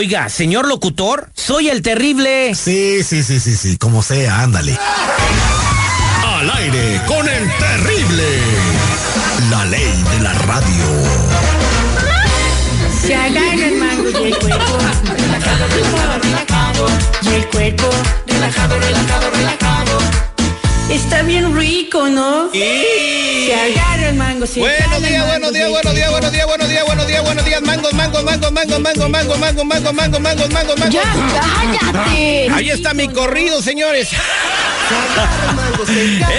Oiga, señor locutor, soy el terrible. Sí, sí, sí, sí, sí, como sea, ándale. Al aire con el terrible. La ley de la radio. Se agarra el mango y el cuerpo relajado, relajado, relajado. Y el cuerpo relajado, relajado, relajado. Está bien rico, ¿no? Se agarra el mango, se Buenos días, buenos días, buenos días, buenos días, buenos días, buenos días, buenos días, mangos, mangos, mangos, mangos, mangos, mangos, mangos, mangos, mangos, mangos, mangos, mangos. Ya, cállate. Ahí está mi corrido, señores.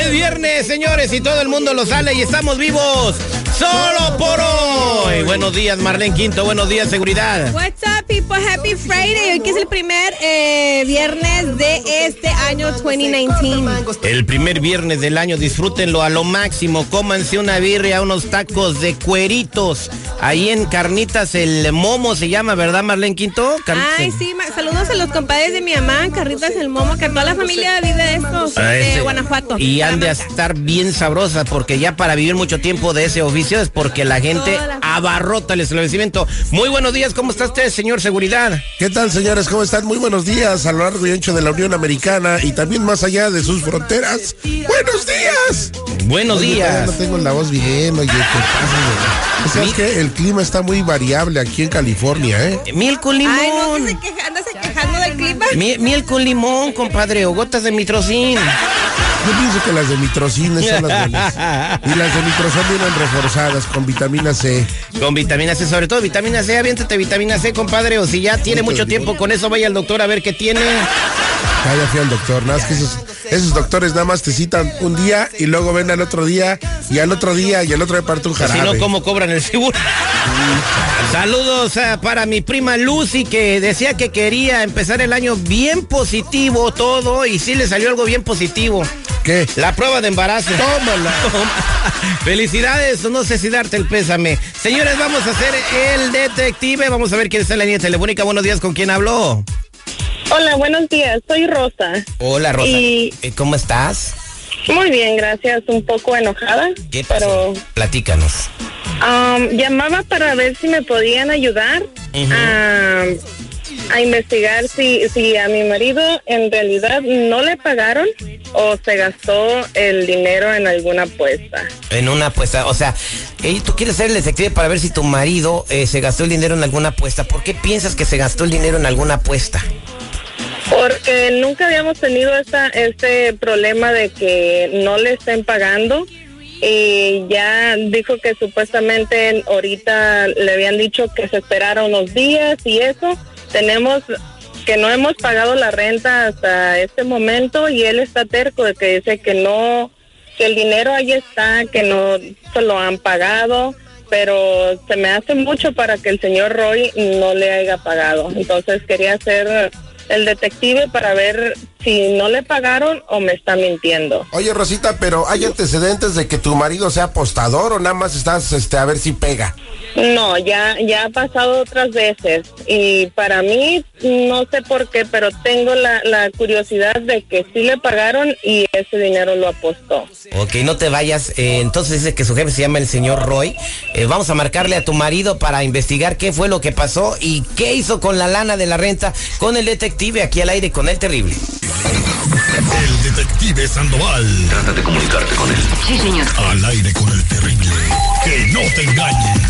Es viernes, señores, y todo el mundo lo sale y estamos vivos. Solo por hoy. Buenos días, Marlene Quinto. Buenos días, seguridad. What's up, people? Happy Friday. Hoy que es el primer eh, viernes de este año 2019. El primer viernes del año, disfrútenlo a lo máximo. Cómanse una birria, unos tacos de cueritos. Ahí en Carnitas, el momo se llama, ¿verdad, Marlene Quinto? Carnitas Ay, sí, saludos a los compadres de mi mamá, Carritas el Momo, que toda la familia vive de estos, de ese- Guanajuato. Y han de estar bien sabrosas porque ya para vivir mucho tiempo de ese oficio es porque la gente abarrota el establecimiento. Muy buenos días, ¿cómo está usted, señor Seguridad? ¿Qué tal, señores? ¿Cómo están? Muy buenos días a lo largo y ancho de la Unión Americana y también más allá de sus fronteras. ¡Buenos días! Buenos Oye, días. No tengo la voz bien, oye, ¿qué pasa? güey? ¿Sabes qué? El clima está muy variable aquí en California, ¿eh? Miel con limón. Ay, no, que se queja, andas quejando del clima. Mi- miel con limón, compadre, o gotas de mitrocin. Yo pienso que las de mitrocines son las buenas. Y las de mitrozón vienen reforzadas con vitamina C. Con vitamina C, sobre todo vitamina C, aviéntate vitamina C, compadre, o si ya tiene mucho tiempo con eso, vaya al doctor a ver qué tiene. Ah, ya fui al doctor, nada más que esos, esos doctores nada más te citan un día y luego ven al otro día y al otro día y al otro día parte un Si jarabe. no, ¿cómo cobran el seguro? Saludos eh, para mi prima Lucy que decía que quería empezar el año bien positivo todo y sí le salió algo bien positivo. ¿Qué? La prueba de embarazo. Tómala. Felicidades, no sé si darte el pésame. Señores, vamos a hacer el detective. Vamos a ver quién está en la línea telefónica. Buenos días, ¿con quién habló? Hola, buenos días. Soy Rosa. Hola, Rosa. Y- Eh, ¿Cómo estás? Muy bien, gracias. Un poco enojada. ¿Qué pasó? Platícanos. Pero um, llamaba para ver si me podían ayudar a, a investigar si, si a mi marido en realidad no le pagaron o se gastó el dinero en alguna apuesta. En una apuesta, o sea, tú quieres ser el detective para ver si tu marido eh, se gastó el dinero en alguna apuesta. ¿Por qué piensas que se gastó el dinero en alguna apuesta? Porque nunca habíamos tenido esta, este problema de que no le estén pagando. Y ya dijo que supuestamente ahorita le habían dicho que se esperara unos días y eso. Tenemos que no hemos pagado la renta hasta este momento y él está terco de que dice que no, que el dinero ahí está, que no se lo han pagado, pero se me hace mucho para que el señor Roy no le haya pagado. Entonces quería hacer el detective para ver si no le pagaron o me está mintiendo. Oye, Rosita, pero ¿hay antecedentes de que tu marido sea apostador o nada más estás este, a ver si pega? No, ya, ya ha pasado otras veces y para mí no sé por qué, pero tengo la, la curiosidad de que sí le pagaron y ese dinero lo apostó. Ok, no te vayas. eh, entonces dice que su jefe se llama el señor Roy. Eh, vamos a marcarle a tu marido para investigar qué fue lo que pasó y qué hizo con la lana de la renta con el detective aquí al aire con el terrible. El detective Sandoval. Trata de comunicarte con él. Sí, señor. Al aire con el terrible. Que no te engañen.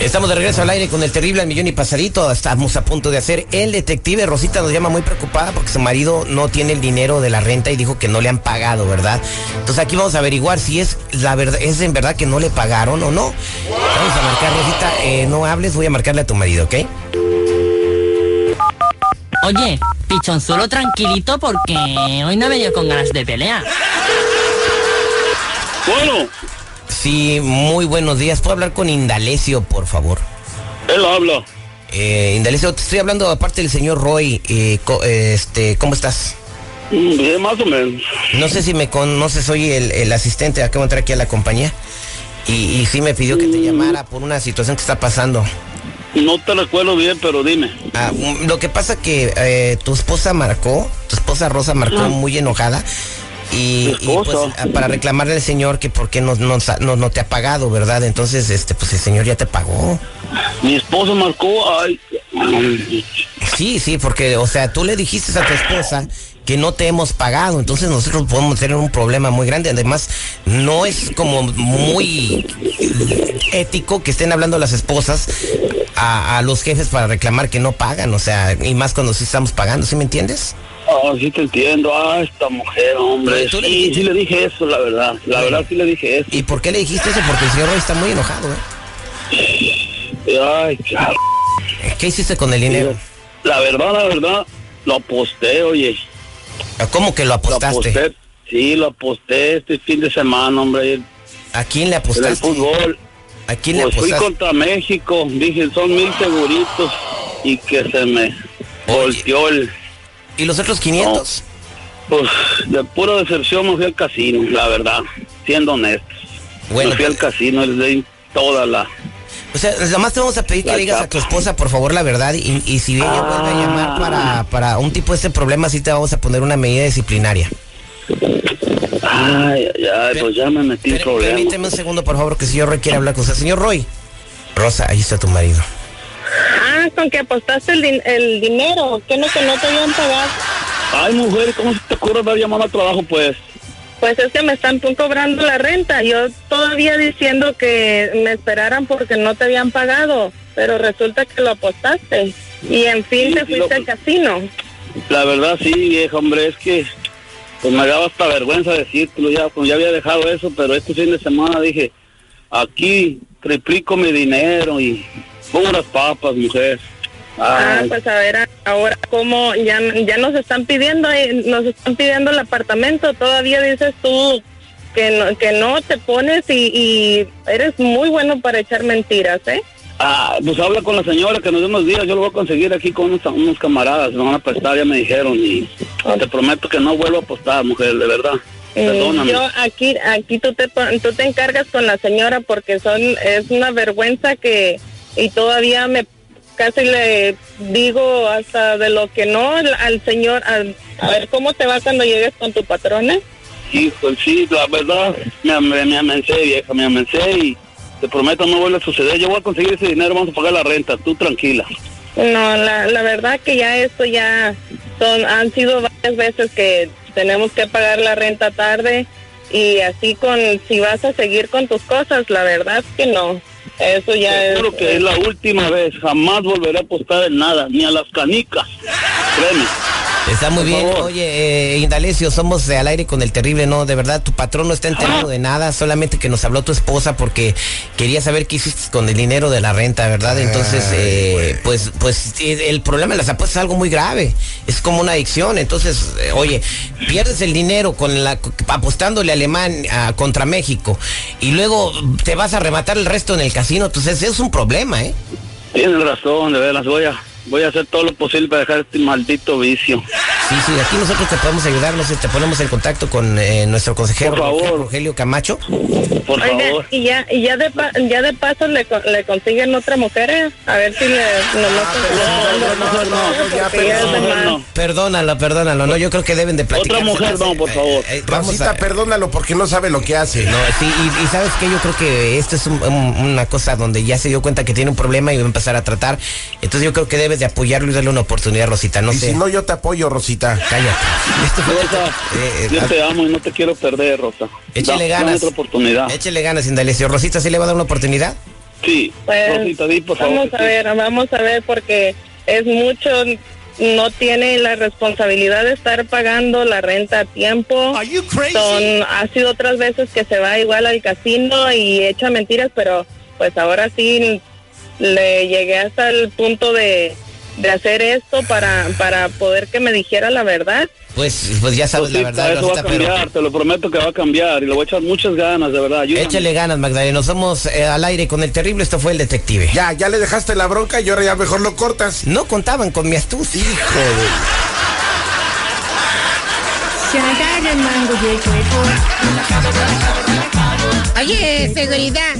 Estamos de regreso al aire con el terrible al millón y pasadito. Estamos a punto de hacer el detective. Rosita nos llama muy preocupada porque su marido no tiene el dinero de la renta y dijo que no le han pagado, ¿verdad? Entonces aquí vamos a averiguar si es la verdad, es en verdad que no le pagaron o no. Vamos a marcar, Rosita, eh, no hables, voy a marcarle a tu marido, ¿ok? Oye, pichonzuelo tranquilito porque hoy no me dio con ganas de pelear. Bueno, Sí, muy buenos días. ¿Puedo hablar con Indalecio, por favor? él habla. Eh, Indalecio, te estoy hablando aparte del señor Roy. Eh, co- eh, este, ¿Cómo estás? Mm, Bien, más o menos. No sé si me conoces, soy el, el asistente, acabo de entrar aquí a la compañía. Y, y sí me pidió que te llamara por una situación que está pasando. No te recuerdo bien, pero dime. Ah, mm, lo que pasa que eh, tu esposa marcó, tu esposa Rosa marcó muy enojada. Y, y, pues, ah, para reclamarle al señor que por qué no, no, no, no te ha pagado, ¿verdad? Entonces, este, pues el señor ya te pagó. Mi esposo marcó, ay, Sí, sí, porque, o sea, tú le dijiste a tu esposa que no te hemos pagado, entonces nosotros podemos tener un problema muy grande. Además, no es como muy ético que estén hablando las esposas a, a los jefes para reclamar que no pagan, o sea, y más cuando sí estamos pagando, ¿sí me entiendes? ah, sí te entiendo. Ah, esta mujer, hombre. Tú le Sí, le dije eso, la verdad. La verdad sí le dije eso. ¿Y por qué le dijiste eso? Porque el señor Roy está muy enojado, ¿eh? Ay, car- ¿Qué hiciste con el dinero? La verdad, la verdad, lo aposté, oye. ¿Cómo que lo Lo apostaste? aposté. Sí, lo aposté este fin de semana, hombre. ¿A quién le En el apostaste? fútbol. ¿A quién le Pues fui contra México, dije son mil seguritos y que se me volteó el... ¿Y los otros 500? Pues de pura decepción me fui al casino, la verdad, siendo honesto. Bueno, me fui al casino, les di toda la... O sea, nada más te vamos a pedir que le digas a tu esposa, por favor, la verdad. Y, y si ella vuelve a llamar para, para un tipo de este problema, sí te vamos a poner una medida disciplinaria. Ay, ay, ay, pues ya me metí. Permíteme un segundo, por favor, que si yo Roy quiere hablar con usted. Señor Roy. Rosa, ahí está tu marido. Ah, con que apostaste el, din- el dinero, que no que no te habían pagado. Ay, mujer, ¿cómo se te ocurre dar llamada al trabajo, pues? Pues es que me están cobrando la renta. Yo todavía diciendo que me esperaran porque no te habían pagado, pero resulta que lo apostaste. Y en fin Sí, te fuiste lo- al casino. La verdad, sí, vieja, hombre, es que pues me daba hasta vergüenza decírtelo ya, pues ya había dejado eso, pero este fin de semana dije, aquí triplico mi dinero y puras papas, mujer. Ah, pues a ver ahora cómo ya, ya nos están pidiendo, nos están pidiendo el apartamento. Todavía dices tú que no, que no te pones y, y eres muy bueno para echar mentiras, ¿eh? Ah, pues habla con la señora que nos dé unos días, yo lo voy a conseguir aquí con unos, unos camaradas, me van a prestar, ya me dijeron, y te prometo que no vuelvo a apostar, mujer, de verdad. Mm, Perdóname. Yo aquí, aquí tú te, tú te encargas con la señora porque son, es una vergüenza que, y todavía me casi le digo hasta de lo que no al, al señor, al- a ver cómo te va cuando llegues con tu patrona. Hijo, sí, la verdad, me, am- me amencé, vieja, me amencé y te prometo no vuelve a suceder. Yo voy a conseguir ese dinero, vamos a pagar la renta, tú tranquila. No, la, la verdad que ya esto ya son, han sido varias veces que tenemos que pagar la renta tarde y así con, si vas a seguir con tus cosas, la verdad que no. Eso ya es... Seguro que es la última vez, jamás volveré a apostar en nada, ni a las canicas. Créeme. Está muy bien. Oye, eh, Indalecio, somos de al aire con el terrible, ¿no? De verdad, tu patrón no está enterado de nada, solamente que nos habló tu esposa porque quería saber qué hiciste con el dinero de la renta, ¿verdad? Entonces, eh, pues, pues eh, el problema de las apuestas es algo muy grave. Es como una adicción. Entonces, eh, oye, pierdes el dinero con la apostándole a Alemán contra México y luego te vas a rematar el resto en el casino. Entonces, es un problema, ¿eh? Tienes razón, de veras, voy a, voy a hacer todo lo posible para dejar este maldito vicio. Sí, sí, aquí nosotros te podemos ayudar, no sé, te ponemos en contacto con eh, nuestro consejero Por favor. Rogelio- Camacho. Por Oiga, favor. y ya, y ya de, pa- ya de paso le, co- le consiguen otra mujer, ¿eh? A ver si le... no, no, no, no, ya, porque ya es de no, más. no. Perdónalo, perdónalo, no, yo creo que deben de platicar. Otra mujer, no, por favor. vamos Rosita, a... perdónalo porque no sabe lo que hace. No, sí, y, y sabes que yo creo que esto es un- un- una cosa donde ya se dio cuenta que tiene un problema y va a empezar a tratar. Entonces yo creo que debes de apoyarlo y darle una oportunidad, Rosita, no y sé. si no, yo te apoyo, Rosita. Cállate. Esto fue- Rosa, eh, eh, yo te amo y no te quiero perder, Rosa. Échale Da- ganas. otra oportunidad. Échele ganas, Indalecio. Rosita, ¿sí le va a dar una oportunidad? Sí, Pues, Rosita, di por favor. vamos a sí. ver, vamos a ver porque es mucho, no tiene la responsabilidad de estar pagando la renta a tiempo. Son, ha sido otras veces que se va igual al casino y echa mentiras, pero pues ahora sí le llegué hasta el punto de, de hacer esto para, para poder que me dijera la verdad. Pues, pues ya sabes la Rosita, verdad, eso va a Rosita, pero cambiar, te lo prometo que va a cambiar y le voy a echar muchas ganas, de verdad. ayúdame. échale ganas, Magdaleno. Somos eh, al aire con el terrible. Esto fue el detective. Ya, ya le dejaste la bronca y ahora ya mejor lo cortas. No contaban con mi astucia. Hijo de... Oye, seguridad,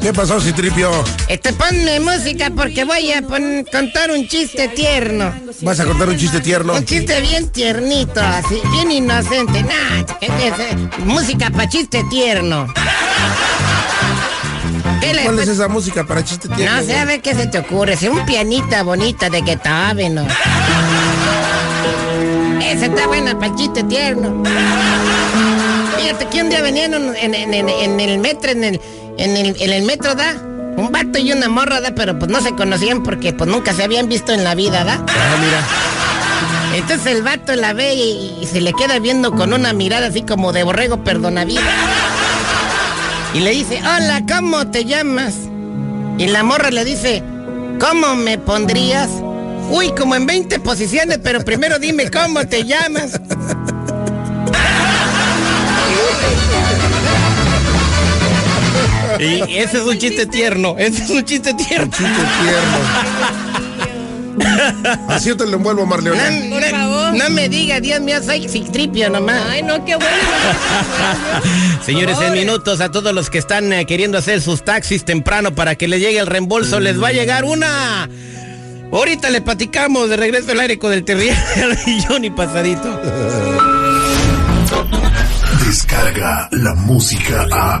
¿Qué pasó, Citripio? este, ponme música porque voy a contar un chiste tierno. ¿Vas a contar un chiste tierno? Un chiste bien tiernito, así, bien inocente. Nah, música para chiste tierno. ¿Qué le- ¿Cuál es esa música para chiste tierno? No sé, a ver qué se te ocurre. Si un pianita bonita de que ¿no? Esa está buena para chiste tierno. Fíjate que un día venían en, en- en- en el metro, en el, en, el, en el metro, ¿da? Un vato y una morra, ¿da? Pero pues no se conocían porque pues nunca se habían visto en la vida, ¿da? Ah, mira. Entonces el vato la ve y, y se le queda viendo con una mirada así como de borrego perdonavida. Y le dice, hola, ¿cómo te llamas? Y la morra le dice, ¿cómo me pondrías? Uy, como en 20 posiciones, pero primero dime cómo te llamas. Y ese es un chiste tierno. Ese es un chiste tierno. Chiste tierno. Así te lo envuelvo, No, Marleona. no- no me diga, Dios mío, soy Citripio nomás. Ay, no, qué bueno. Señores, en minutos a todos los que están eh, queriendo hacer sus taxis temprano para que les llegue el reembolso, les va a llegar una. Ahorita le platicamos de regreso al aire con el terrible y Johnny pasadito. Descarga la música a.